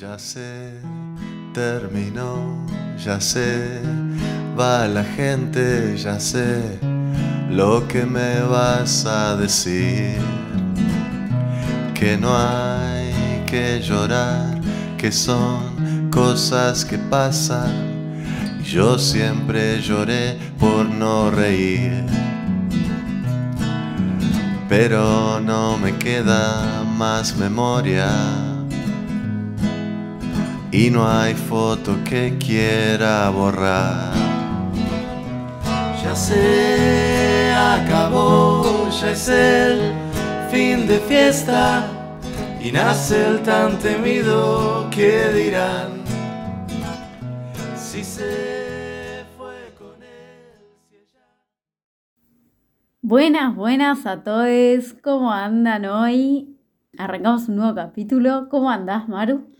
Ya sé, terminó, ya sé, va la gente, ya sé lo que me vas a decir. Que no hay que llorar, que son cosas que pasan. Yo siempre lloré por no reír. Pero no me queda más memoria. Y no hay foto que quiera borrar. Ya se acabó, ya es el fin de fiesta y nace el tan temido que dirán si se fue con él. Si ella... Buenas, buenas a todos. ¿Cómo andan hoy? Arrancamos un nuevo capítulo. ¿Cómo andás, Maru?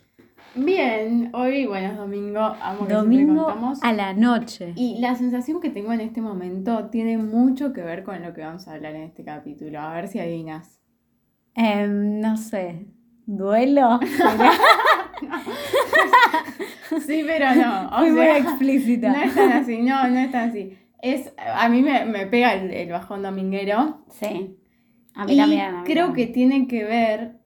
Bien, hoy, bueno, es domingo, amo que Domingo contamos. a la noche. Y la sensación que tengo en este momento tiene mucho que ver con lo que vamos a hablar en este capítulo. A ver si adivinas. Em, no sé. ¿Duelo? Sí, pero no. O Fui muy explícita. no es tan así, no, no es tan así. Es, a mí me, me pega el, el bajón dominguero. Sí. A mí y también. a mí creo también. que tiene que ver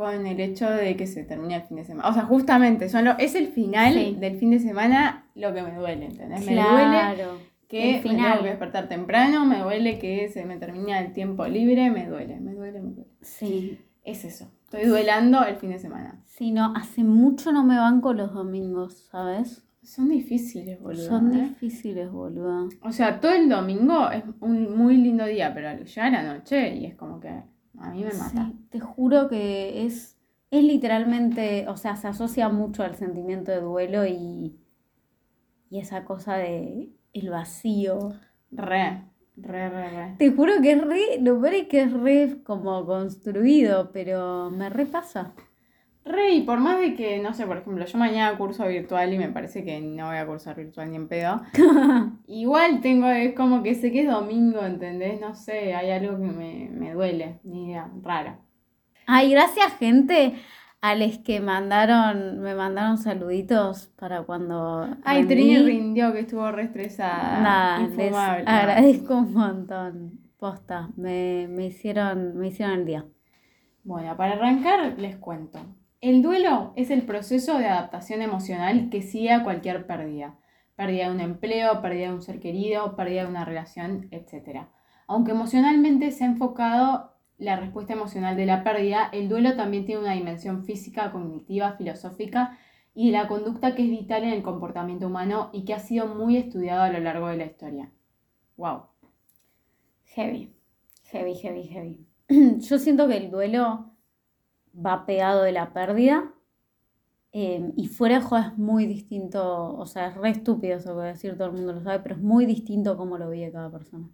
con el hecho de que se termina el fin de semana. O sea, justamente, son lo- es el final Sí. del fin de semana lo que me duele, ¿entendés? Me duele que el me final. tengo que despertar temprano, me duele que se me termina el tiempo libre, me duele, me duele, me duele. Sí. Es eso. Estoy duelando el fin de semana. Sí, no, hace mucho no me banco los domingos, ¿sabes? Son difíciles, boludo. Son ¿eh? difíciles, boludo. O sea, todo el domingo es un muy lindo día, pero ya la noche y es como que a mí me mata. Sí, te juro que es, es literalmente, o sea, se asocia mucho al sentimiento de duelo y, y esa cosa de el vacío. Re, re, re, re. Te juro que es re, lo peor es que es re como construido, pero me repasa. Re, y por más de que, no sé, por ejemplo, yo mañana curso virtual y me parece que no voy a cursar virtual ni en pedo. Igual tengo, es como que sé que es domingo, ¿entendés? No sé, hay algo que me, me duele, ni idea, rara. Ay, gracias gente a los que mandaron, me mandaron saluditos para cuando Ay, rendí. Trini rindió, que estuvo re estresada. Nada, les agradezco un montón. Posta, me, me hicieron, me hicieron el día. Bueno, para arrancar les cuento. El duelo es el proceso de adaptación emocional que sigue a cualquier pérdida. Pérdida de un empleo, pérdida de un ser querido, pérdida de una relación, etc. Aunque emocionalmente se ha enfocado la respuesta emocional de la pérdida, el duelo también tiene una dimensión física, cognitiva, filosófica y de la conducta que es vital en el comportamiento humano y que ha sido muy estudiado a lo largo de la historia. ¡Wow! Heavy, heavy, heavy, heavy. Yo siento que el duelo va pegado de la pérdida eh, y fuera de joda es muy distinto, o sea, es re estúpido eso que decir, todo el mundo lo sabe, pero es muy distinto cómo lo vive cada persona.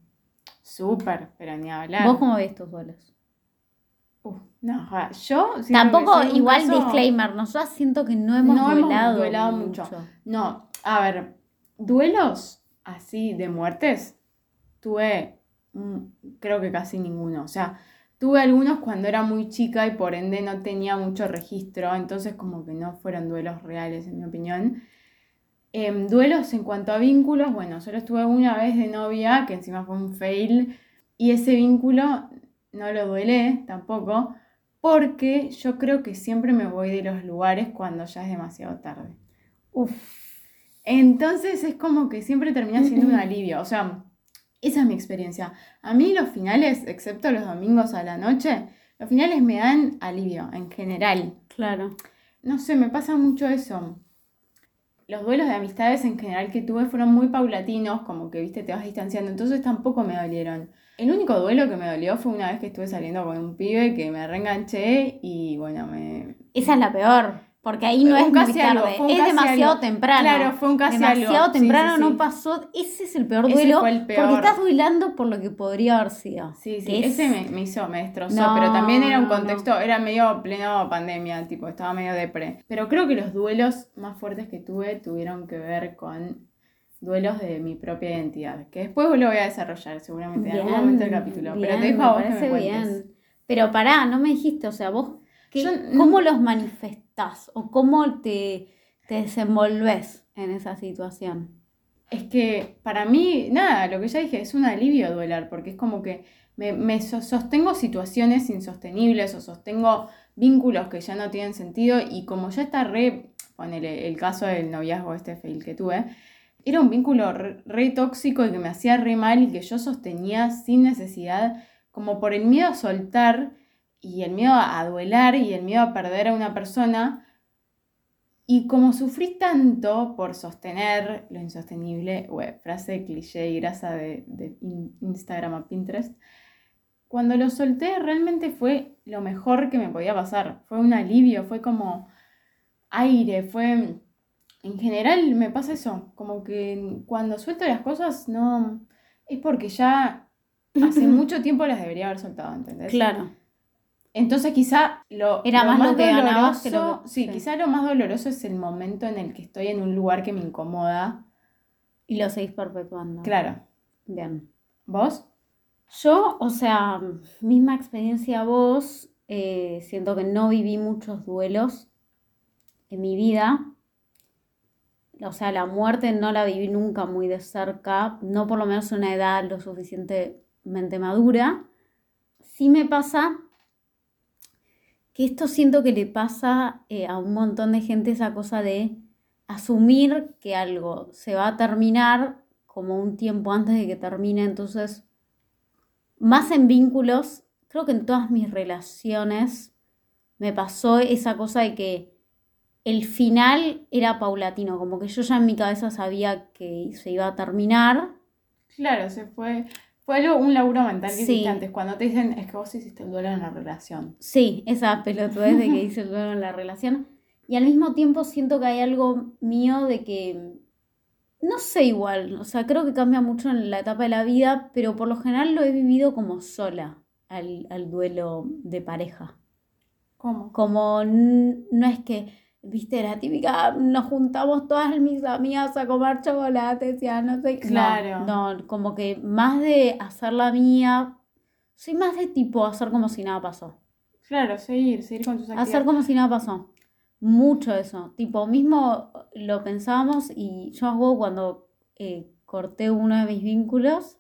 Súper, pero ni hablar. ¿Vos cómo ves tus duelos? Uf, no, yo Tampoco, igual caso- disclaimer, nosotros siento que no hemos No hemos duelado, duelado mucho. No, a ver, duelos así de muertes, tuve, creo que casi ninguno. O sea, tuve algunos cuando era muy chica y por ende no tenía mucho registro, entonces como que no fueron duelos reales, en mi opinión. Em, duelos en cuanto a vínculos, bueno, solo estuve una vez de novia, que encima fue un fail, y ese vínculo no lo duelé tampoco, porque yo creo que siempre me voy de los lugares cuando ya es demasiado tarde. Uf, Entonces es como que siempre termina siendo un alivio. O sea, esa es mi experiencia. A mí los finales, excepto los domingos a la noche, los finales me dan alivio en general. claro. No sé, me pasa mucho eso. Los duelos de amistades en general que tuve fueron muy paulatinos, como que, viste, te vas distanciando, entonces tampoco me dolieron. El único duelo que me dolió fue una vez que estuve saliendo con un pibe que me reenganché y bueno, me, Esa es la peor, porque ahí no es muy casi tarde, es demasiado temprano. Claro, fue un casi demasiado. Sí, temprano sí, sí. no pasó, ese es el peor duelo, fue el peor. porque estás duelando por lo que podría haber sido. Sí, sí, es- ese me, me hizo, me destrozó, No, pero también era un no, contexto, era medio pleno pandemia, tipo, estaba medio depre. Pero creo que los duelos más fuertes que tuve tuvieron que ver con duelos de mi propia identidad, que después lo voy a desarrollar seguramente en algún momento del capítulo, pero te dejo me a vos que me cuentes. bien. Pero pará, no me dijiste, o sea, vos, ¿qué- Yo- ¿cómo los manifest estás o cómo te, te desenvolves en esa situación. Es que para mí, nada, lo que ya dije, es un alivio duelar, porque es como que me, me so- sostengo situaciones insostenibles o sostengo vínculos que ya no tienen sentido y como ya está re, ponele el caso del noviazgo este fail que tuve, era un vínculo re, re tóxico y que me hacía re mal y que yo sostenía sin necesidad, como por el miedo a soltar y el miedo a duelar y el miedo a perder a una persona. Y como sufrí tanto por sostener lo insostenible, frase cliché y grasa de, de in- Instagram a Pinterest, cuando lo solté realmente fue lo mejor que me podía pasar. Fue un alivio, fue como aire, fue... En general me pasa eso, como que cuando suelto las cosas no... Es porque ya hace mucho tiempo las debería haber soltado, ¿entendés? Claro. Entonces quizá lo, Era más lo que lo doloroso- que- sí, sí. quizá lo más doloroso es el momento en el que estoy en un lugar que me incomoda. Y lo seguís perpetuando. Claro. Bien. ¿Vos? Yo, o sea, misma experiencia vos, eh, siento que no viví muchos duelos en mi vida. O sea, la muerte no la viví nunca muy de cerca, no por lo menos a una edad lo suficientemente madura. Sí me pasa que esto siento que le pasa eh, a un montón de gente esa cosa de asumir que algo se va a terminar como un tiempo antes de que termine, entonces más en vínculos, creo que en todas mis relaciones me pasó esa cosa de que el final era paulatino, como que yo ya en mi cabeza sabía que se iba a terminar. Claro, se fue. Fue algo, un laburo mental que Sí. hiciste antes. Cuando te dicen, es que vos hiciste el duelo en la relación. Sí, esa pelotudez de que hice el duelo en la relación. Y al mismo tiempo siento que hay algo mío de que, no sé igual, o sea, creo que cambia mucho en la etapa de la vida, pero por lo general lo he vivido como sola al, al duelo de pareja. ¿Cómo? Como no es que, viste, la típica, nos juntamos todas mis amigas a comer chocolates y a no sé qué. No, Claro. No, como que más de hacer la mía, soy más de tipo hacer como si nada pasó. Claro, seguir, seguir con tus actividades. Hacer como si nada pasó. Mucho eso. Tipo, mismo lo pensábamos y yo hago cuando eh, corté uno de mis vínculos,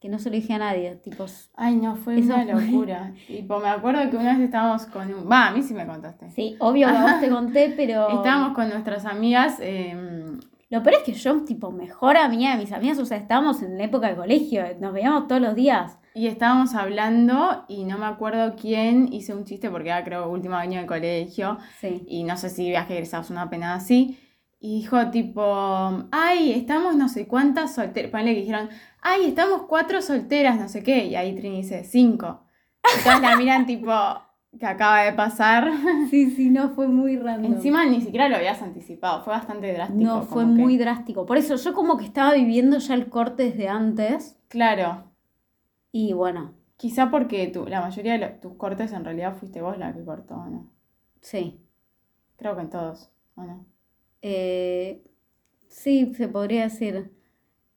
que no se lo dije a nadie. Tipo, Ay, no, fue Eso una fue- locura. Tipo, me acuerdo que una vez estábamos con un... Va, a mí sí me contaste. sí, obvio que a vos te conté, pero... Estábamos con nuestras amigas. eh, Lo peor es que yo, tipo, mejor amiga de mis amigas, o sea, estábamos en la época de colegio, nos veíamos todos los días. Y estábamos hablando y no me acuerdo quién hice un chiste porque era creo último año de colegio Sí. y no sé si viaje egresados una pena así. Y dijo tipo, ay, estamos no sé cuántas solteras. Ponle que dijeron, ay, estamos cuatro solteras, no sé qué. Y ahí Trini dice, cinco. Todas la miran tipo, que acaba de pasar. Sí, sí, no, fue muy random. Encima ni siquiera lo habías anticipado, fue bastante drástico. no, fue que- muy drástico. Por eso yo como que estaba viviendo ya el corte desde antes. Claro, Y bueno, quizá porque tú, la mayoría de lo- tus cortes en realidad fuiste vos la que cortó, ¿o ¿no? sí. Creo que en todos, ¿o no? Eh, sí, se podría decir.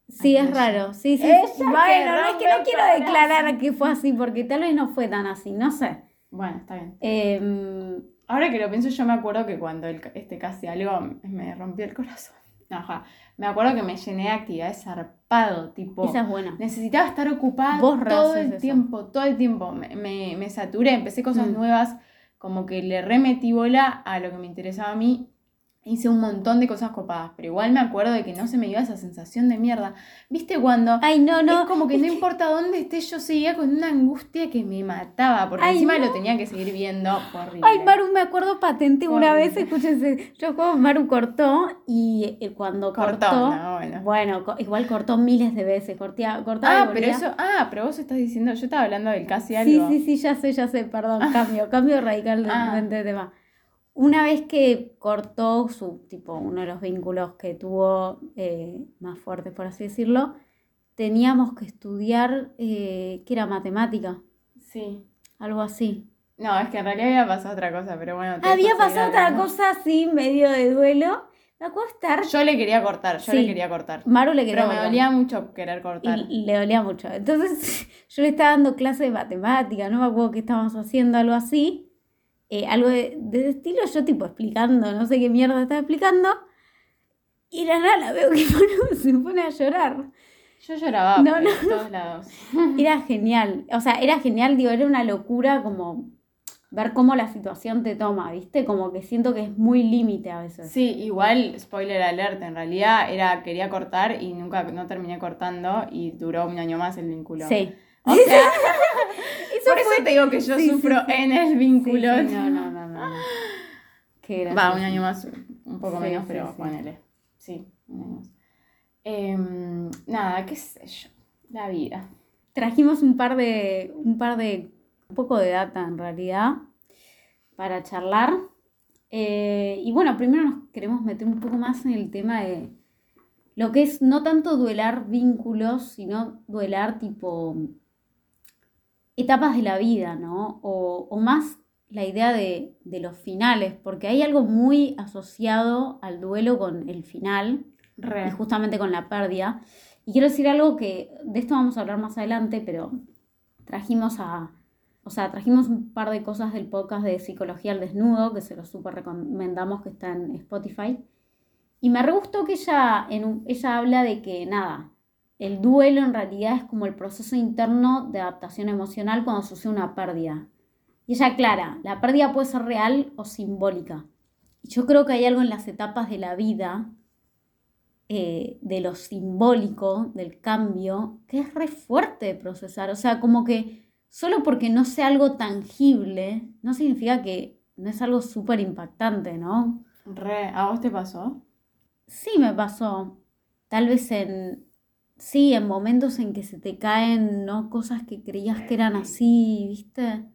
Sí, Ay, es raro. Sí, sí. Bueno, no es que no quiero declarar que fue así, porque tal vez no fue tan así, no sé. Bueno, está bien. Em, Ahora que lo pienso, yo me acuerdo que cuando el, este casi algo me rompió el corazón. Ajá. Me acuerdo que me llené de actividades zarpado, tipo. esa es buena. Necesitaba estar ocupada Vos todo el eso. tiempo, todo el tiempo. Me, me, me saturé, empecé cosas Mm. nuevas, como que le remetí bola a lo que me interesaba a mí. Hice un montón de cosas copadas, pero igual me acuerdo de que no se me iba esa sensación de mierda. ¿Viste cuando Ay, no, no. es como que no importa dónde esté, yo seguía con una angustia que me mataba, porque Ay, encima no. lo tenía que seguir viendo. Horrible. Ay, Maru, me acuerdo patente una vez, escúchense, yo juego, Maru cortó y eh, cuando cortó, Cortó, no, bueno. bueno, igual cortó miles de veces, cortía, cortaba Ah, pero eso, ah, pero vos estás diciendo, yo estaba hablando del casi Sí, algo. sí, sí, ya sé, ya sé, perdón, cambio, cambio radicalmente de tema. Una vez que cortó su, tipo, uno de los vínculos que tuvo eh, más fuertes, por así decirlo, teníamos que estudiar, eh, que era matemática, Sí. algo así. No, es que en realidad había pasado otra cosa, pero bueno. Había pasado otra cosa así, medio de duelo. Me acuerdo estar. Yo le quería cortar, yo Sí. le quería cortar. Maru le quedó. Pero me dolía mucho querer cortar. Y le dolía mucho. Entonces yo le estaba dando clase de matemática, no me acuerdo qué estábamos haciendo, algo así. Eh, algo de, de estilo, yo tipo explicando, no sé qué mierda estaba explicando, y la nada la veo que se pone a llorar. Yo lloraba No, por no, todos lados. Era genial, o sea, era genial, digo, era una locura como ver cómo la situación te toma, ¿viste? Como que siento que es muy límite a veces. Sí, igual, spoiler alert, en realidad era, quería cortar y nunca, no terminé cortando y duró un año más el vínculo. Sí. O sea, por eso te digo que yo sí, sufro sí. en el vínculo. no, no, no, no. Qué Va, un año más, un poco menos, pero ponele. Sí, un año más. Em, nada, qué sé yo. La vida. Trajimos un par de, un par de, un poco de data en realidad para charlar. Eh, y bueno, primero nos queremos meter un poco más en el tema de lo que es no tanto duelar vínculos, sino duelar tipo etapas de la vida, ¿no? O, o más la idea de, de los finales, porque hay algo muy asociado al duelo con el final y justamente con la pérdida. Y quiero decir algo que de esto vamos a hablar más adelante, pero trajimos a, o sea, trajimos un par de cosas del podcast de Psicología al Desnudo, que se lo súper recomendamos, que está en Spotify. Y me re gustó que ella, en ella habla de que nada, el duelo en realidad es como el proceso interno de adaptación emocional cuando sucede una pérdida. Y ella aclara, la pérdida puede ser real o simbólica. Y yo creo que hay algo en las etapas de la vida eh, de lo simbólico, del cambio, que es re fuerte de procesar. O sea, como que solo porque no sea algo tangible, no significa que no es algo súper impactante, ¿no? Re. ¿A vos te pasó? Sí me pasó, tal vez en, sí, en momentos en que se te caen, ¿no? Cosas que creías que eran así, ¿viste?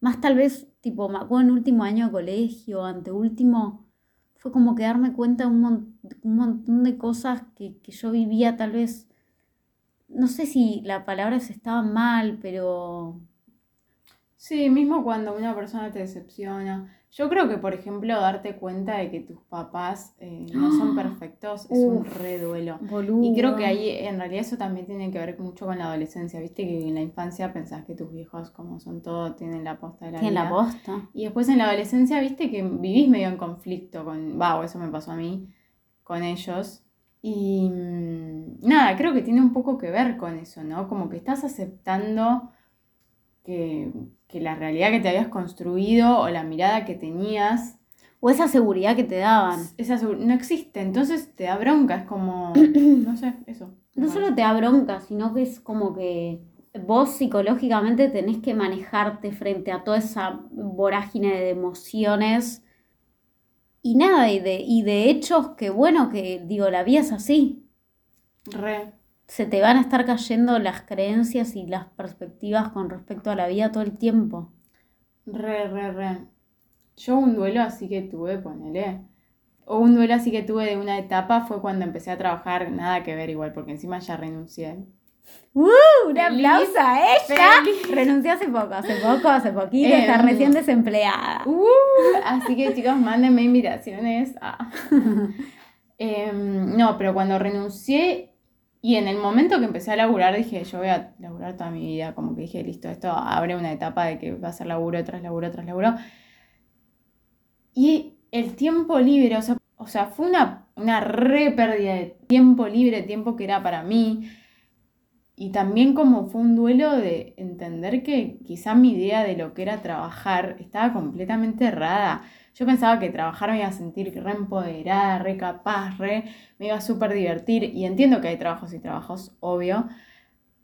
Más tal vez, tipo, me acuerdo en último año de colegio, anteúltimo, fue como que darme cuenta de un, mon- un montón de cosas que, que yo vivía, tal vez, no sé si la palabra es estaba mal, pero Sí, mismo cuando una persona te decepciona. Yo creo que, por ejemplo, darte cuenta de que tus papás eh, no son perfectos es un re duelo. boludo. Y creo que ahí, en realidad, eso también tiene que ver mucho con la adolescencia. Viste que en la infancia pensás que tus viejos, como son todo, tienen la posta de la Tiene la posta. Y después en la adolescencia, viste que vivís medio en conflicto con, va, eso me pasó a mí, con ellos. Y mm, nada, creo que tiene un poco que ver con eso, ¿no? Como que estás aceptando que, que la realidad que te habías construido o la mirada que tenías, O esa seguridad que te daban. esa no existe. Entonces te da bronca, es como, no sé, eso. No solo te da bronca, sino que es como que vos psicológicamente tenés que manejarte frente a toda esa vorágine de emociones y nada, y de, y de hechos que, bueno, que digo, la vida es así. Re. Se te van a estar cayendo las creencias y las perspectivas con respecto a la vida todo el tiempo. Re, re, re. Yo un duelo así que tuve, ponele. O un duelo así que tuve de una etapa fue cuando empecé a trabajar, nada que ver igual, porque encima ya renuncié. ¡Uh! Un aplauso a ella. feliz. Renunció hace poco, hace poco, hace poquito, Eh, está mm. recién desempleada. Uh, así que chicos, mándenme invitaciones. Ah. Em, no, pero cuando renuncié y en el momento que empecé a laburar dije, yo voy a laburar toda mi vida, como que dije, listo, esto abre una etapa de que va a ser laburo tras laburo tras laburo. Y el tiempo libre, o sea, o sea fue una, una re pérdida de tiempo libre, tiempo que era para mí. Y también como fue un duelo de entender que quizá mi idea de lo que era trabajar estaba completamente errada. Yo pensaba que trabajar me iba a sentir re empoderada, re capaz, re, me iba a súper divertir. Y entiendo que hay trabajos y trabajos, obvio.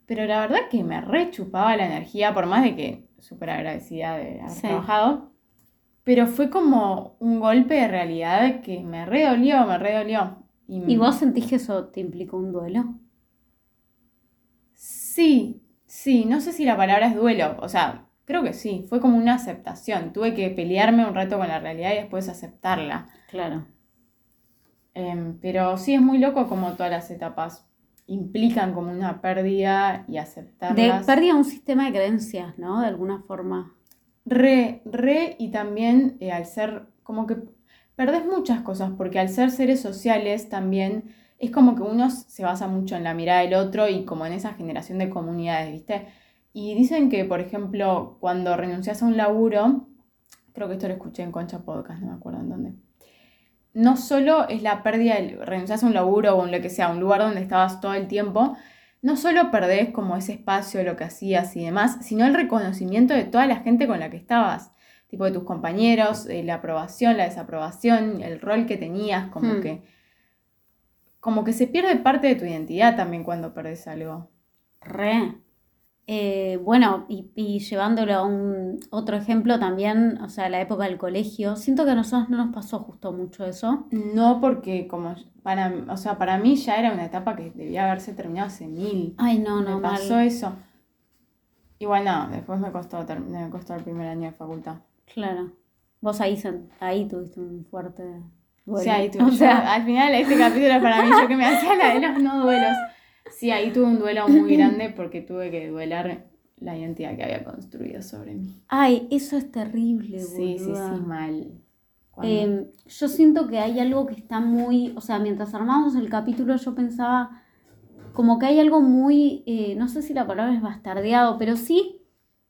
Pero la verdad que me re chupaba la energía, por más de que súper agradecida de haber Sí. trabajado. Pero fue como un golpe de realidad que me re dolió, me re dolió. ¿Y vos sentís que eso te implicó un duelo? Sí, sí, no sé si la palabra es duelo, o sea, creo que sí, fue como una aceptación. Tuve que pelearme un rato con la realidad y después aceptarla. Claro. Em, pero sí es muy loco como todas las etapas implican como una pérdida y De aceptarlas. pérdida un sistema de creencias, ¿no? De alguna forma. Re, re, y también eh, al ser, como que perdés muchas cosas, porque al ser seres sociales también es como que uno se basa mucho en la mirada del otro y como en esa generación de comunidades, ¿viste? Y dicen que, por ejemplo, cuando renuncias a un laburo, creo que esto lo escuché en Concha Podcast, no me acuerdo en dónde. No solo es la pérdida, de renunciar a un laburo o en lo que sea, un lugar donde estabas todo el tiempo, no solo perdés como ese espacio, lo que hacías y demás, sino el reconocimiento de toda la gente con la que estabas, tipo de tus compañeros, eh, la aprobación, la desaprobación, el rol que tenías, como Hmm. que como que se pierde parte de tu identidad también cuando perdés algo. Re. Eh, bueno, y, y llevándolo a un otro ejemplo también, o sea, la época del colegio, siento que a nosotros no nos pasó justo mucho eso. No porque como para, o sea, para mí ya era una etapa que debía haberse terminado hace mil. Ay, no, no, me mal. pasó eso. Igual no, después me costó, me costó el primer año de facultad. Claro. Vos ahí, ahí tuviste un fuerte duelo. Sí, ahí tuve, O yo- sea, al final este capítulo es para mí, yo que me hacía la de los no duelos. Sí, ahí tuve un duelo muy grande porque tuve que duelar la identidad que había construido sobre mí. ay, eso es terrible, Sí, sí, boluda. sí, mal. Eh, yo siento que hay algo que está muy, o sea, mientras armábamos el capítulo yo pensaba como que hay algo muy, eh, no sé si la palabra es bastardeado, pero sí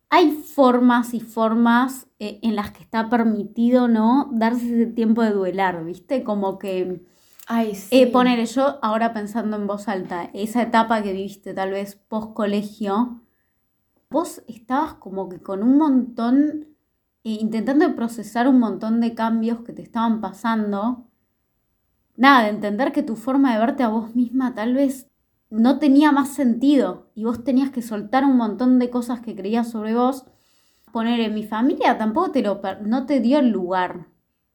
hay formas y formas eh, en las que está permitido, ¿no? Darse ese tiempo de duelar, ¿viste? Como que, Ay, sí. eh, poner yo ahora pensando en voz alta, esa etapa que viviste tal vez post colegio, vos estabas como que con un montón, eh, intentando procesar un montón de cambios que te estaban pasando. Nada, de entender que tu forma de verte a vos misma tal vez no tenía más sentido y vos tenías que soltar un montón de cosas que creías sobre vos. Poner en mi familia tampoco te lo no te dio el lugar.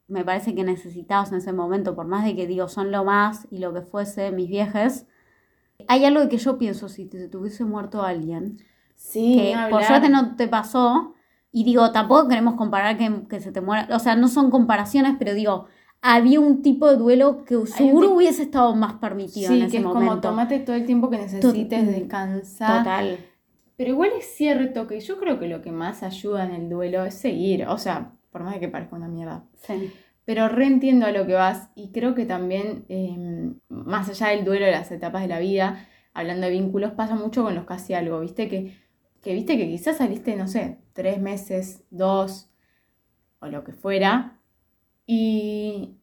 Me parece que necesitabas en ese momento, por más de que digo son lo más y lo que fuese mis viejes. Hay algo que yo pienso si te tuviese muerto alguien sí, que por suerte no te pasó. Y digo, tampoco queremos comparar que, que se te muera. O sea, no son comparaciones, pero digo, había un tipo de duelo que seguro hubiese estado más permitido Sí, en que ese es como momento. tomate todo el tiempo que necesites, Tot- descansar. Total. Pero igual es cierto que yo creo que lo que más ayuda en el duelo es seguir. O sea, por más de que parezca una mierda. Sí. Pero reentiendo a lo que vas y creo que también, eh, más allá del duelo de las etapas de la vida, hablando de vínculos, pasa mucho con los casi algo, ¿viste? Que, que viste que quizás saliste, no sé, tres meses, dos, o lo que fuera, y,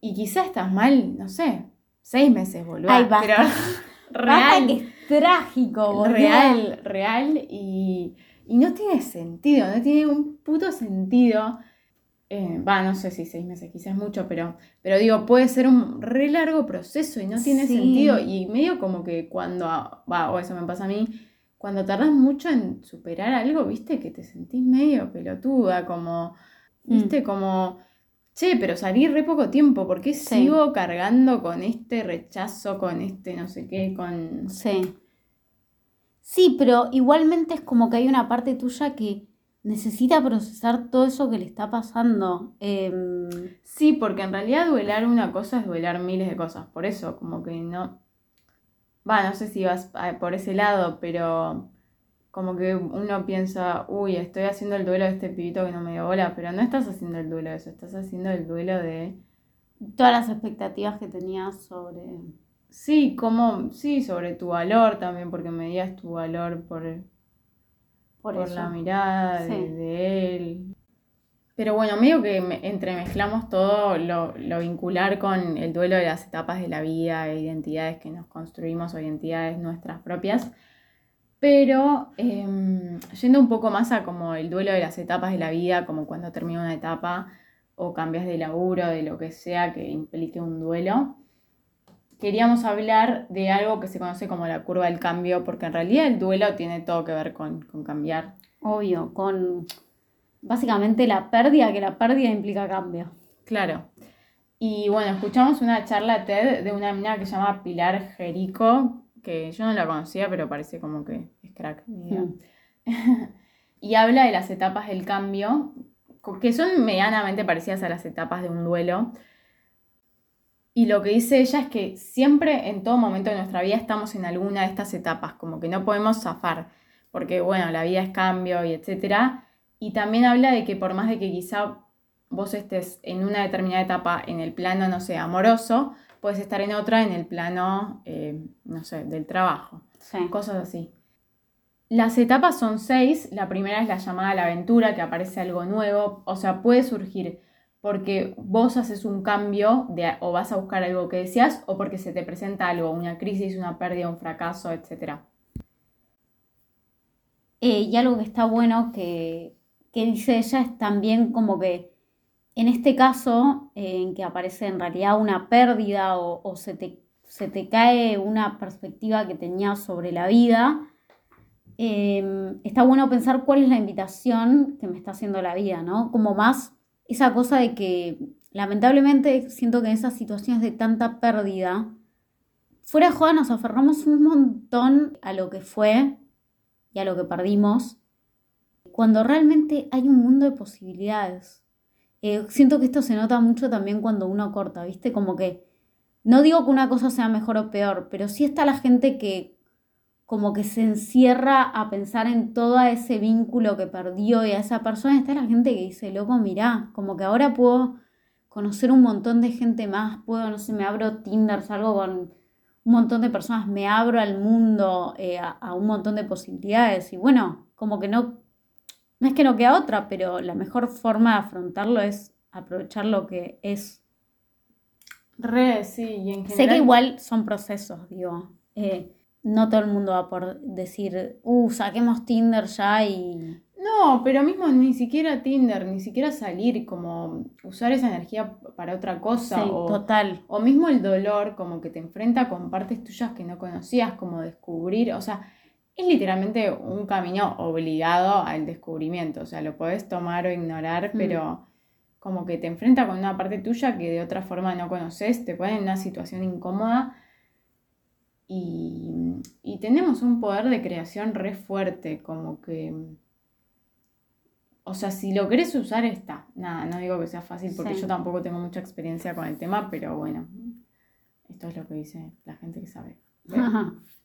y quizás estás mal, no sé, seis meses, boludo. Ay, basta. Pero Basta real, que es trágico, boludo. real, real, y, y no tiene sentido, no tiene un puto sentido. Eh, Va, no sé si seis meses quizás mucho, pero, pero digo, puede ser un re largo proceso y no tiene Sí. sentido. Y medio como que cuando, va, o eso me pasa a mí, cuando tardas mucho en superar algo, viste, que te sentís medio pelotuda, como, viste, como, che, pero salí re poco tiempo, ¿por qué Sí. sigo cargando con este rechazo, con este no sé qué, con... Sí. Sí, pero igualmente es como que hay una parte tuya que necesita procesar todo eso que le está pasando. Em, Sí, porque en realidad duelar una cosa es duelar miles de cosas. Por eso, como que no. Va, no sé si vas a- por ese lado, pero como que uno piensa, uy, estoy haciendo el duelo de este pibito que no me dio bola, pero no estás haciendo el duelo de eso, estás haciendo el duelo de. todas las expectativas que tenías sobre... Sí, como, sí, sobre tu valor también, porque medías tu valor por, Por, por la mirada de, Sí. de él. Pero bueno, medio que me- entremezclamos todo lo, lo vincular con el duelo de las etapas de la vida, identidades que nos construimos o identidades nuestras propias. Pero em, yendo un poco más a como el duelo de las etapas de la vida, como cuando termina una etapa o cambias de laburo, de lo que sea que implique un duelo, queríamos hablar de algo que se conoce como la curva del cambio, porque en realidad el duelo tiene todo que ver con, con cambiar. Obvio, con básicamente la pérdida, que la pérdida implica cambio. Claro. Y bueno, escuchamos una charla TED de una mina que se llama Pilar Jerico, que yo no la conocía, pero parece como que es crack. ni idea. Mm. y habla de las etapas del cambio, que son medianamente parecidas a las etapas de un duelo. Y lo que dice ella es que siempre, en todo momento de nuestra vida, estamos en alguna de estas etapas, como que no podemos zafar, porque bueno, la vida es cambio y etcétera. Y también habla de que por más de que quizá vos estés en una determinada etapa en el plano, no sé, amoroso, puedes estar en otra en el plano, eh, no sé, del trabajo Sí. cosas así. Las etapas son seis. La primera es la llamada a la aventura, que aparece algo nuevo. O sea, puede surgir porque vos haces un cambio de, o vas a buscar algo que deseas o porque se te presenta algo, una crisis, una pérdida, un fracaso, etc. Eh, y algo que está bueno que, dice ella es también como que en este caso, en que aparece en realidad una pérdida o, se, te, se, te, cae una perspectiva que tenías sobre la vida, eh, está bueno pensar cuál es la invitación que me está haciendo la vida, ¿no? Como más esa cosa de que lamentablemente siento que en esas situaciones de tanta pérdida, fuera de joda nos aferramos un montón a lo que fue y a lo que perdimos, cuando realmente hay un mundo de posibilidades. Eh, siento que esto se nota mucho también cuando uno corta, ¿viste? Como que no digo que una cosa sea mejor o peor, pero sí está la gente que como que se encierra a pensar en todo ese vínculo que perdió y a esa persona, está la gente que dice, loco, mirá, como que ahora puedo conocer un montón de gente más, puedo, no sé, me abro Tinder, salgo con un montón de personas, me abro al mundo, eh, a, un montón de posibilidades y bueno, como que no, no es que no queda otra, pero la mejor forma de afrontarlo es aprovechar lo que es. Re, sí, y en general... Sé que igual son procesos, digo. Eh, no todo el mundo va por decir, uh, saquemos Tinder ya y... No, pero mismo ni siquiera Tinder, ni siquiera salir, como usar esa energía para otra cosa. Sí, total. O mismo el dolor, como que te enfrenta con partes tuyas que no conocías, como descubrir, o sea, es literalmente un camino obligado al descubrimiento, o sea, lo podés tomar o ignorar, mm. pero como que te enfrenta con una parte tuya que de otra forma no conoces, te pone en una situación incómoda y, tenemos un poder de creación re fuerte, como que... O sea, si lo querés usar, está. Nada, no digo que sea fácil porque yo tampoco tengo mucha experiencia con el tema, pero bueno, esto es lo que dice la gente que sabe.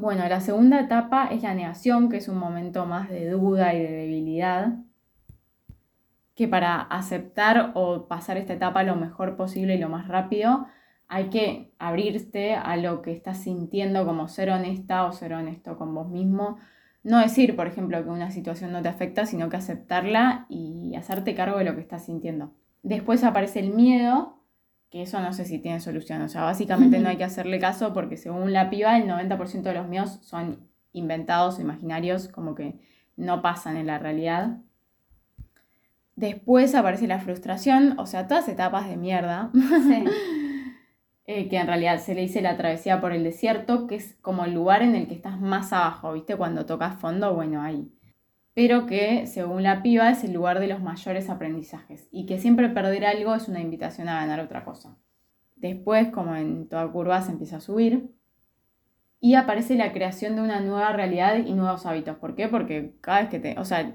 Bueno, la segunda etapa es la negación, que es un momento más de duda y de debilidad, que para aceptar o pasar esta etapa lo mejor posible y lo más rápido, hay que abrirte a lo que estás sintiendo, como ser honesta o ser honesto con vos mismo. No decir, por ejemplo, que una situación no te afecta, sino que aceptarla y hacerte cargo de lo que estás sintiendo. Después aparece el miedo, que eso no sé si tiene solución. O sea, básicamente no hay que hacerle caso porque según la piba, el 90% de los miedos son inventados o imaginarios, como que no pasan en la realidad. Después aparece la frustración, o sea, todas etapas de mierda. Sí. Eh, que en realidad se le dice la travesía por el desierto, que es como el lugar en el que estás más abajo, ¿viste? Cuando tocas fondo, bueno, ahí. Pero que, según la piba, es el lugar de los mayores aprendizajes y que siempre perder algo es una invitación a ganar otra cosa. Después, como en toda curva, se empieza a subir y aparece la creación de una nueva realidad y nuevos hábitos. ¿Por qué? Porque cada vez que te... O sea,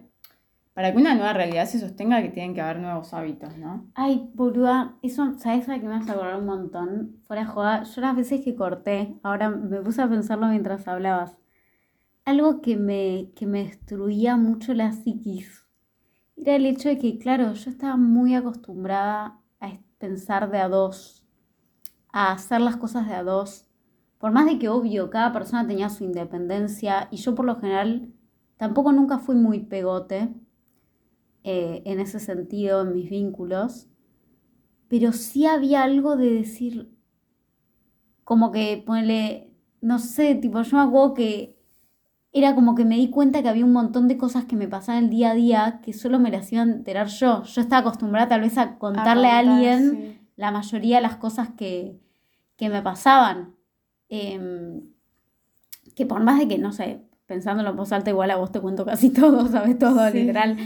para que una nueva realidad se sostenga, que tienen que haber nuevos hábitos, ¿no? Ay, boluda, eso, ¿sabes a qué me hace acordar un montón? Fuera de joda, yo las veces que corté, ahora me puse a pensarlo mientras hablabas. Algo que me, que me destruía mucho la psiquis era el hecho de que, claro, yo estaba muy acostumbrada a pensar de a dos, a hacer las cosas de a dos. Por más de que, obvio, cada persona tenía su independencia y yo por lo general tampoco nunca fui muy pegote eh, en ese sentido en mis vínculos, pero sí había algo de decir, como que ponele, no sé, tipo, yo me acuerdo que era como que me di cuenta que había un montón de cosas que me pasaban el día a día que solo me las iban a enterar yo. Yo estaba acostumbrada tal vez a contarle a, alguien la mayoría de las cosas que, me pasaban. Em, que por más de que, no sé, pensándolo en voz alta, igual a vos te cuento casi todo, ¿sabes? Todo, literal.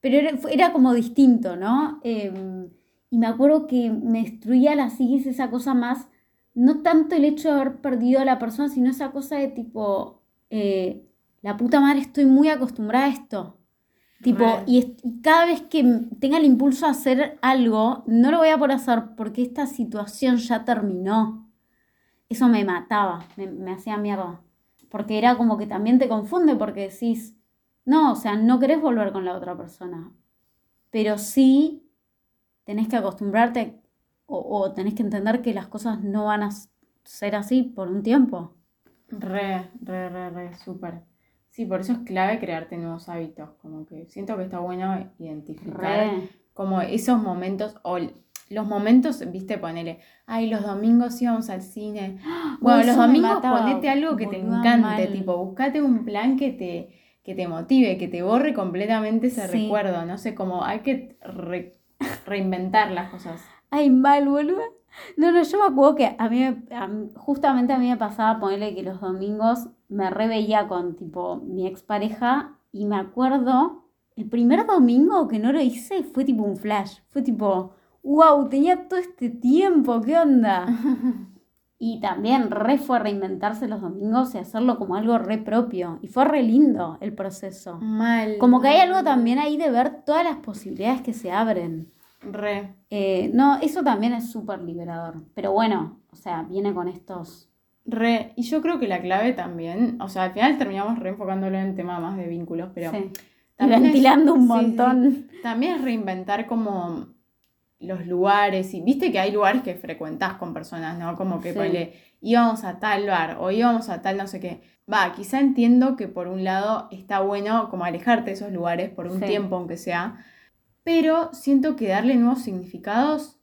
Pero era, como distinto, ¿no? Em, y me acuerdo que me destruía la psiquis esa cosa más, no tanto el hecho de haber perdido a la persona, sino esa cosa de tipo, eh, la puta madre, estoy muy acostumbrada a esto. Tipo, y, cada vez que tenga el impulso a hacer algo, no lo voy a poder hacer porque esta situación ya terminó. Eso me mataba, me, me hacía mierda. Porque era como que también te confunde porque decís, no, o sea, no querés volver con la otra persona, pero sí tenés que acostumbrarte o, tenés que entender que las cosas no van a ser así por un tiempo. Re, re, re, re, súper. Sí, por eso es clave crearte nuevos hábitos. Como que siento que está bueno identificar Re. como esos momentos o los momentos, viste, ponele, ay, los domingos íbamos al cine. Bueno, Uy, los domingos ponete algo que te encante, mal. tipo, buscate un plan que te, que te motive, que te borre completamente ese Sí. recuerdo, no sé, como hay que re- reinventar las cosas. Ay, mal, boluda. No, no, yo me acuerdo que a mí, a justamente a mí me pasaba ponerle que los domingos me reveía con tipo mi expareja y me acuerdo, el primer domingo que no lo hice fue tipo un flash, fue tipo, wow, tenía todo este tiempo, ¿qué onda? Y también re fue reinventarse los domingos y hacerlo como algo re propio. Y fue re lindo el proceso. Mal. Como que hay algo también ahí de ver todas las posibilidades que se abren. Re. Eh, no, eso también es súper liberador. Pero bueno, o sea, viene con estos. Re, y yo creo que la clave también, o sea, al final terminamos reenfocándolo en tema más de vínculos, pero sí. ventilando un sí, sí, montón. también es reinventar como los lugares, y viste que hay lugares que frecuentás con personas, ¿no? Como que Sí. ponele, íbamos a tal bar o íbamos a tal no sé qué. Va, quizá entiendo que por un lado está bueno como alejarte de esos lugares por un tiempo, aunque sea, pero siento que darle nuevos significados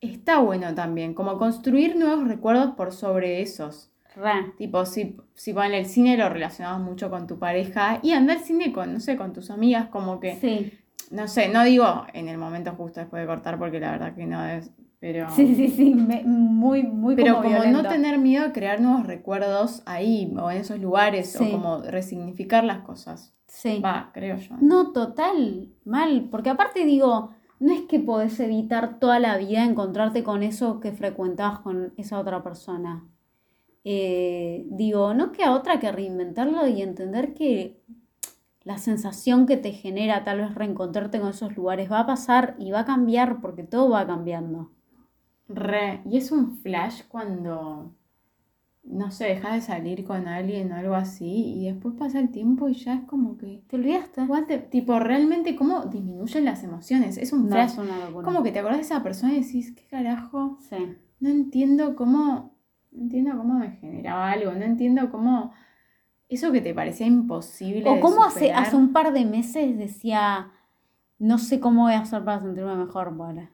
está bueno también, como construir nuevos recuerdos por sobre esos. Tipo, si, si con el cine lo relacionabas mucho con tu pareja y andar al cine con, no sé, con tus amigas, como que, Sí. no sé, no digo en el momento justo después de cortar porque la verdad que no es, pero... Sí, sí, sí. me- muy, muy Pero como, como, no tener miedo a crear nuevos recuerdos ahí o en esos lugares Sí. o como resignificar las cosas. Sí. Va, creo yo. No, total, mal. Porque aparte digo, no es que podés evitar toda la vida encontrarte con eso que frecuentabas con esa otra persona. Eh, digo, no queda otra que reinventarlo y entender que la sensación que te genera tal vez reencontrarte con esos lugares va a pasar y va a cambiar porque todo va cambiando. Re, y es un flash cuando, no sé, dejas de salir con alguien o algo así y después pasa el tiempo y ya es como que... ¿Te olvidaste? What the- tipo, realmente cómo disminuyen las emociones. Es un No, flash. es una. Como que te acordás de esa persona y decís, ¿qué carajo? Sí. No entiendo cómo. No entiendo cómo me generaba algo. No entiendo cómo. Eso que te parecía imposible. O de como hace, hace un par de meses decía, no sé cómo voy a hacer para sentirme mejor, bueno.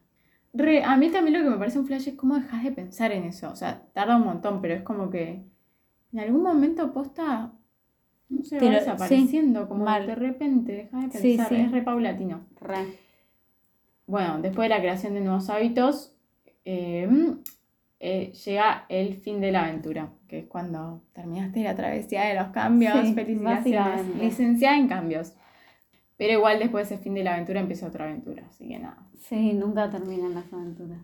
Re, a mí también lo que me parece un flash es cómo dejas de pensar en eso. O sea, tarda un montón, pero es como que. En algún momento posta. No sé, va desapareciendo. como mal. de repente dejas de Sí, pensar. sí. Es re paulatino. Re. Bueno, después de la creación de nuevos hábitos, eh, eh, llega el fin de la aventura, que es cuando terminaste la travesía de los cambios. Sí, Felicitaciones. básicamente. Licenciada en cambios. Pero igual después de ese fin de la aventura empieza otra aventura, así que nada. Sí, nunca terminan las aventuras.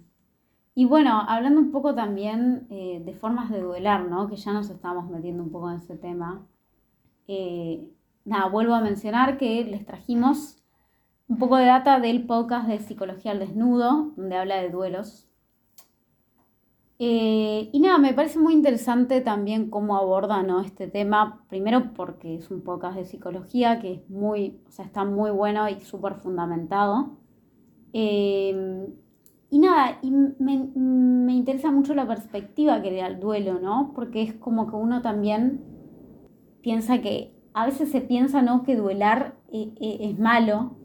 Y bueno, hablando un poco también eh, de formas de duelar, ¿no? Que ya nos estamos metiendo un poco en ese tema. Eh, nada, vuelvo a mencionar que les trajimos un poco de data del podcast de Psicología al Desnudo, donde habla de duelos. Eh, y nada, me parece muy interesante también cómo aborda este tema, primero porque es un podcast de psicología que es muy, o sea, está muy bueno y súper fundamentado. Eh, y nada, y me, me interesa mucho la perspectiva que le da el duelo, ¿no? Porque es como que uno también piensa que, a veces se piensa, ¿no? Que duelar eh, es malo,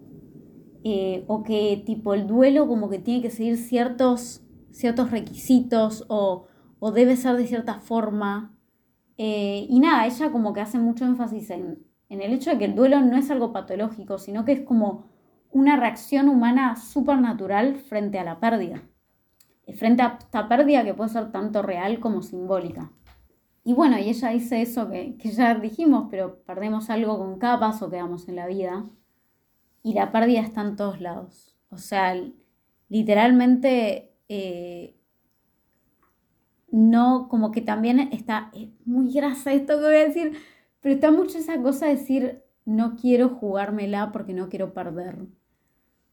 o que tipo el duelo como que tiene que seguir ciertos, ciertos requisitos, o, o debe ser de cierta forma. Eh, y nada, ella como que hace mucho énfasis en, en el hecho de que el duelo no es algo patológico, sino que es como una reacción humana súper natural frente a la pérdida. Eh, Frente a esta pérdida que puede ser tanto real como simbólica. Y bueno, y ella dice eso que, que ya dijimos, pero perdemos algo con cada paso que damos en la vida. Y la pérdida está en todos lados. O sea, literalmente eh, no, como que también está, es muy grasa esto que voy a decir, pero está mucho esa cosa de decir, no quiero jugármela porque no quiero perder.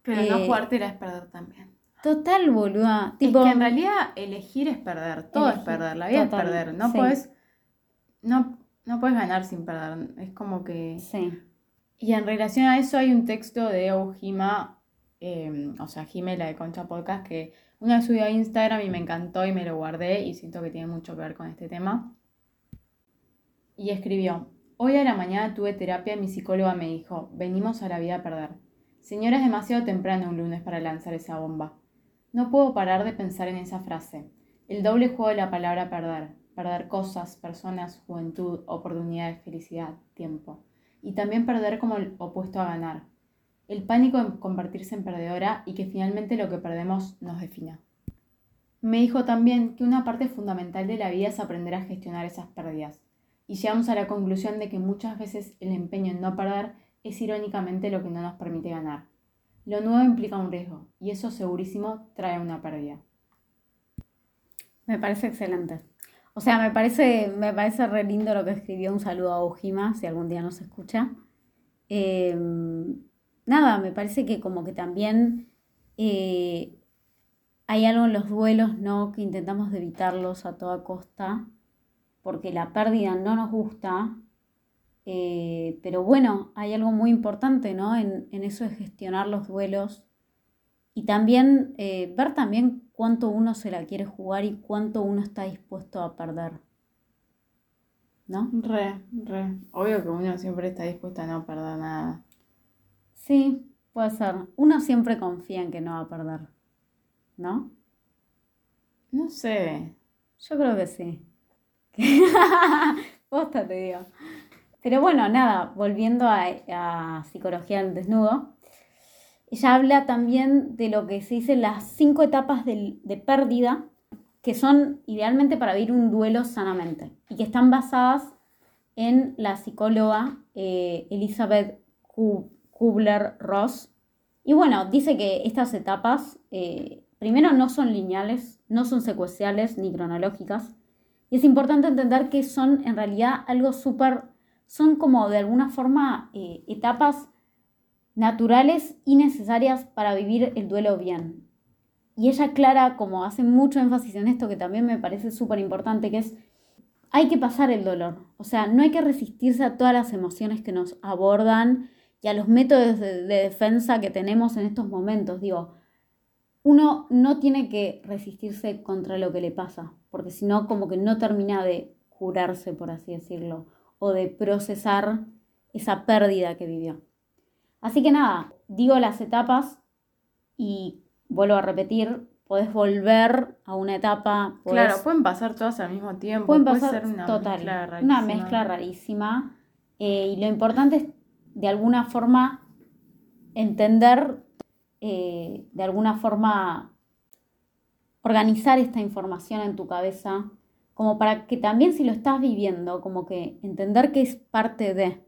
Pero Eh, no jugártela es perder también. Total, boluda. Es Tipo, que en realidad elegir es perder, todo es perder, la vida total, es perder. No sí. puedes. No, no puedes ganar sin perder. Es como que. sí, Y en relación a eso hay un texto de Eugima, eh, o sea, Jime, la de Concha Podcast, que una vez a Instagram y me encantó y me lo guardé y siento que tiene mucho que ver con este tema. Y escribió, Hoy a la mañana tuve terapia y mi psicóloga me dijo, venimos a la vida a perder. Señora, es demasiado temprano un lunes para lanzar esa bomba. No puedo parar de pensar en esa frase. El doble juego de la palabra perder. Perder cosas, personas, juventud, oportunidades, felicidad, tiempo. Y también perder como el opuesto a ganar. El pánico en convertirse en perdedora y que finalmente lo que perdemos nos defina. Me dijo también que una parte fundamental de la vida es aprender a gestionar esas pérdidas. Y llegamos a la conclusión de que muchas veces el empeño en no perder es irónicamente lo que no nos permite ganar. Lo nuevo implica un riesgo y eso segurísimo trae una pérdida. Me parece excelente. O sea, me parece, me parece re lindo lo que escribió. Un saludo a Ojima, si algún día nos escucha. Em, nada, me parece que como que también eh, hay algo en los duelos, ¿no? Que intentamos evitarlos a toda costa, porque la pérdida no nos gusta. Eh, pero bueno, hay algo muy importante, ¿no? En, eso de gestionar los duelos y también eh, ver también cuánto uno se la quiere jugar y cuánto uno está dispuesto a perder. ¿No? Re, re. Obvio que uno siempre está dispuesto a no perder nada. Sí, puede ser. Uno siempre confía en que no va a perder. ¿No? No sé. Yo creo que sí. Posta te digo. Pero bueno, nada, volviendo a, psicología del desnudo, ella habla también de lo que se dice las cinco etapas de, pérdida, que son idealmente para vivir un duelo sanamente y que están basadas en la psicóloga eh, Elizabeth Kubler-Ross. Y bueno, dice que estas etapas eh, Primero, no son lineales, no son secuenciales ni cronológicas. Y es importante entender que son en realidad algo súper, son como de alguna forma eh, etapas naturales y necesarias para vivir el duelo bien. Y ella aclara, como hace mucho énfasis en esto, que también me parece súper importante, que es, hay que pasar el dolor. O sea, no hay que resistirse a todas las emociones que nos abordan y a los métodos de, de defensa que tenemos en estos momentos. Digo, uno no tiene que resistirse contra lo que le pasa, porque si no, como que no termina de curarse, por así decirlo, o de procesar esa pérdida que vivió. Así que nada, digo las etapas y vuelvo a repetir, podés volver a una etapa. claro, pueden pasar todas al mismo tiempo. Pueden pasar una mezcla rarísima. Una mezcla rarísima. Eh, y lo importante es, de alguna forma, entender eh, de alguna forma organizar esta información en tu cabeza, como para que también si lo estás viviendo, como que entender que es parte de,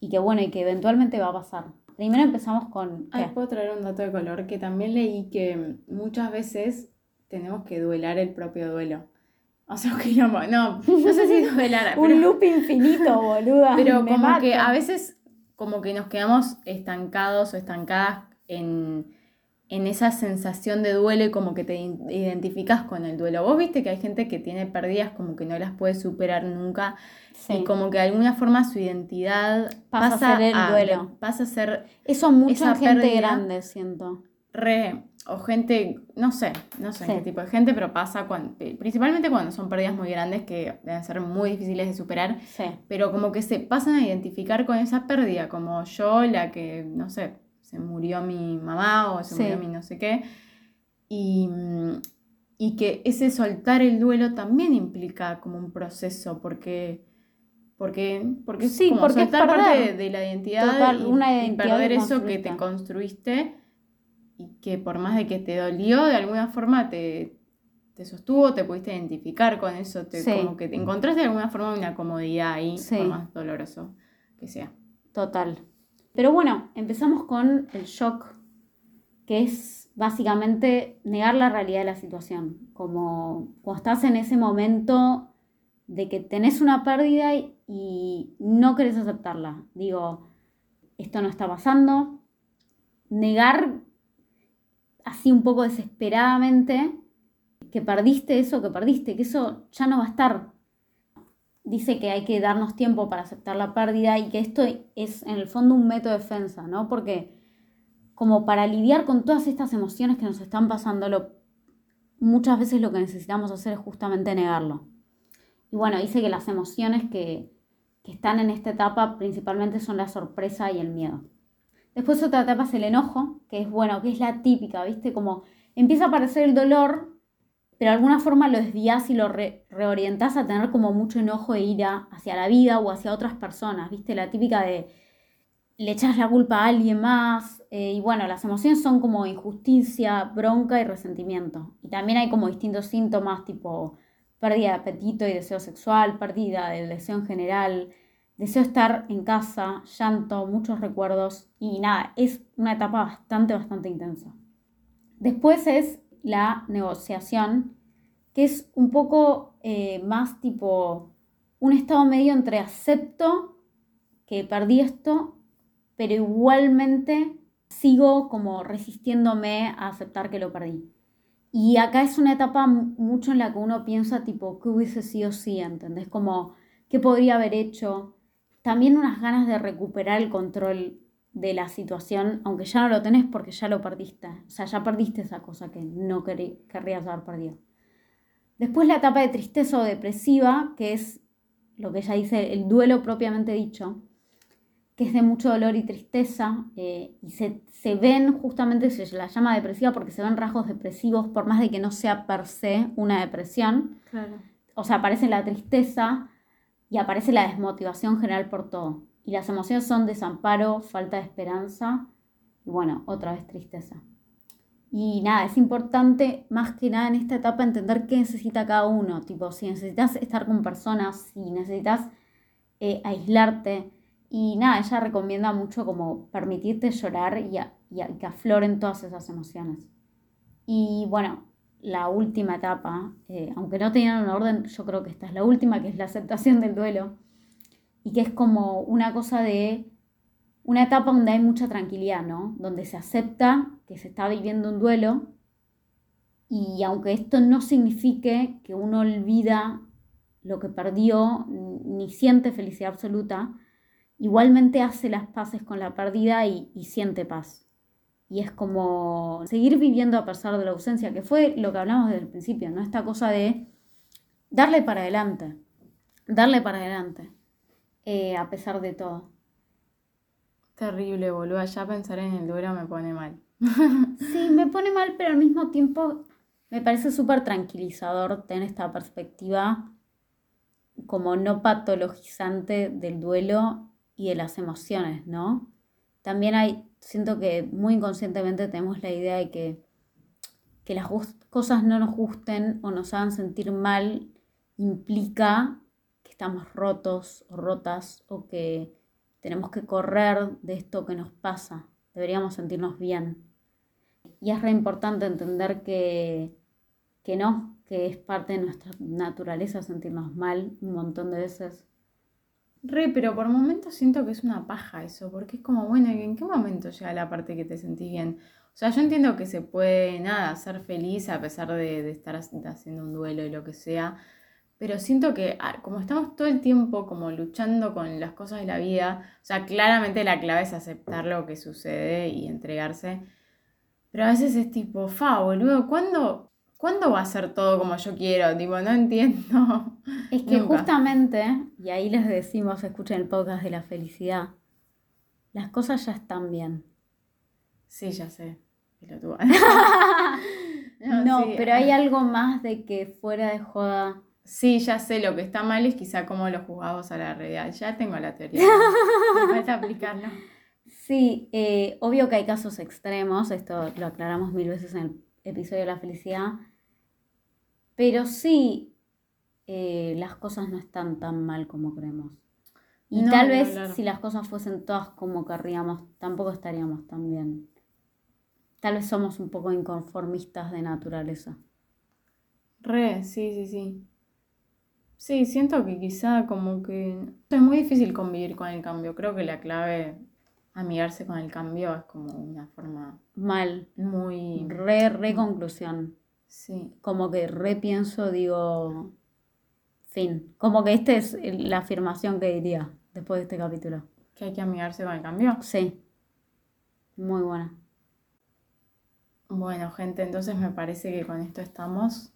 y que bueno, y que eventualmente va a pasar. Primero empezamos con... Ay, puedo traer un dato de color, que también leí que muchas veces tenemos que duelar el propio duelo. O sea, que no, no, sé si duelar. un loop infinito, boluda. Pero como que a veces como que nos quedamos estancados o estancadas en, esa sensación de duelo y como que te identificas con el duelo. Vos viste que hay gente que tiene pérdidas como que no las puede superar nunca y como que de alguna forma su identidad pasa, a ser el duelo. Pasa a ser Eso mucha gente grande, siento. Re, o gente, no sé, no sé qué tipo de gente, pero pasa cuando, principalmente cuando son pérdidas muy grandes que deben ser muy difíciles de superar, pero como que se pasan a identificar con esa pérdida, como yo, la que, no sé, se murió mi mamá o se murió mi no sé qué. Y, y, que ese soltar el duelo también implica como un proceso, porque, porque, porque sí, porque soltar parte de, la identidad, y, una identidad perder eso que te construiste y que por más de que te dolió, de alguna forma te, te sostuvo, te pudiste identificar con eso, te, como que te encontraste de alguna forma una comodidad ahí, por más doloroso que sea. Total. Pero bueno, empezamos con el shock, que es básicamente negar la realidad de la situación. Como cuando estás en ese momento de que tenés una pérdida y no querés aceptarla. Digo, esto no está pasando. Negar así un poco desesperadamente que perdiste eso que perdiste, que eso ya no va a estar dice que hay que darnos tiempo para aceptar la pérdida y que esto es en el fondo un método de defensa, ¿no? Porque como para lidiar con todas estas emociones que nos están pasando, muchas veces lo que necesitamos hacer es justamente negarlo. Y bueno, dice que las emociones que, que están en esta etapa principalmente son la sorpresa y el miedo. Después otra etapa es el enojo, que es bueno, que es la típica, ¿viste? Como empieza a aparecer el dolor, pero de alguna forma lo desvías y lo re reorientás a tener como mucho enojo e ira hacia la vida o hacia otras personas, ¿viste? La típica de le echas la culpa a alguien más. Eh, y bueno, las emociones son como injusticia, bronca y resentimiento. Y también hay como distintos síntomas tipo pérdida de apetito y deseo sexual, pérdida del deseo en general, deseo estar en casa, llanto, muchos recuerdos y nada, es una etapa bastante, bastante intensa. Después es la negociación, que es un poco eh, más tipo un estado medio entre acepto que perdí esto pero igualmente sigo como resistiéndome a aceptar que lo perdí. Y acá es una etapa mucho en la que uno piensa tipo, ¿qué hubiese sido si? ¿Entendés? Como, ¿qué podría haber hecho? También unas ganas de recuperar el control de la situación, aunque ya no lo tenés porque ya lo perdiste. O sea, ya perdiste esa cosa que no querrías haber perdido. Después la etapa de tristeza o depresiva, que es lo que ya dice el duelo propiamente dicho, que es de mucho dolor y tristeza, eh, y se, ven, justamente se la llama depresiva porque se ven rasgos depresivos, por más de que no sea per se una depresión. O sea, aparece la tristeza y aparece la desmotivación general por todo. Y las emociones son desamparo, falta de esperanza y bueno, otra vez tristeza. Y nada, es importante más que nada en esta etapa entender qué necesita cada uno. Tipo, si necesitas estar con personas, si necesitas eh, aislarte, y nada, ella recomienda mucho como permitirte llorar y, que afloren todas esas emociones. Y bueno, la última etapa, eh, aunque no tenían un orden, yo creo que esta es la última, que es la aceptación del duelo. Y que es como una cosa de una etapa donde hay mucha tranquilidad, ¿no? Donde se acepta que se está viviendo un duelo y aunque esto no signifique que uno olvida lo que perdió ni siente felicidad absoluta, igualmente hace las paces con la pérdida y, siente paz. Y es como seguir viviendo a pesar de la ausencia, que fue lo que hablamos desde el principio, ¿no? Esta cosa de darle para adelante, darle para adelante, eh, a pesar de todo. Terrible, boludo. Ya pensar en el duelo me pone mal. sí, me pone mal, pero al mismo tiempo me parece súper tranquilizador tener esta perspectiva como no patologizante del duelo y de las emociones, ¿no? También hay, siento que muy inconscientemente tenemos la idea de que, que las cosas no nos gusten o nos hagan sentir mal implica que estamos rotos o rotas o que tenemos que correr de esto que nos pasa. Deberíamos sentirnos bien. Y es re importante entender que, que no, que es parte de nuestra naturaleza sentirnos mal un montón de veces Re, pero por momentos siento que es una paja eso, porque es como, bueno, ¿en qué momento llega la parte que te sentís bien? O sea, yo entiendo que se puede, nada, ser feliz a pesar de, estar haciendo un duelo y lo que sea, pero siento que ah, como estamos todo el tiempo como luchando con las cosas de la vida, o sea, claramente la clave es aceptar lo que sucede y entregarse, pero a veces es tipo, fa, boludo, ¿cuándo, ¿Cuándo va a ser todo como yo quiero? Tipo, no entiendo. Es que justamente, y ahí les decimos, escuchen el podcast de la felicidad, las cosas ya están bien. Sí, ya sé. no, no pero hay algo más de que fuera de joda. Sí, ya sé, lo que está mal es quizá cómo lo juzgamos a la realidad. Ya tengo la teoría. Me falta aplicarlo. Sí, eh, obvio que hay casos extremos, esto lo aclaramos mil veces en el episodio de la felicidad, pero sí eh, las cosas no están tan mal como creemos. Y tal vez si las cosas fuesen todas como querríamos, tampoco estaríamos tan bien. Tal vez somos un poco inconformistas de naturaleza. Re, sí, sí, sí. Sí, siento que quizá como que es muy difícil convivir con el cambio. Creo que la clave amigarse con el cambio es como una forma mal, muy re, re conclusión. Sí. Como que repienso, digo, fin. Como que esta es la afirmación que diría después de este capítulo. Que hay que amigarse con el cambio. Sí. Muy buena. Bueno, gente, entonces me parece que con esto estamos.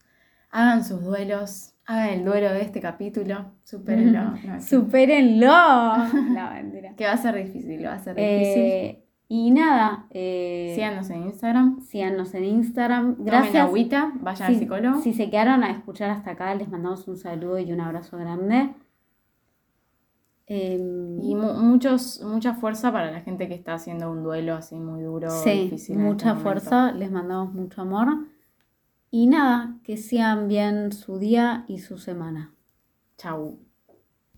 Hagan sus duelos, Hagan el duelo de este capítulo. Supérenlo. No, Supérenlo. No, mentira. que va a ser difícil, va a ser difícil. Eh, y nada, eh, Síganos en Instagram. síganos en Instagram. Tomen Gracias. agüita, vayan al Si- psicólogo. Si se quedaron a escuchar hasta acá, les mandamos un saludo y un abrazo grande. Em, Y mu- muchos, mucha fuerza para la gente que está haciendo un duelo así muy duro, sí, difícil. mucha este momento. fuerza, les mandamos mucho amor. Y nada, que sean bien su día y su semana. Chau.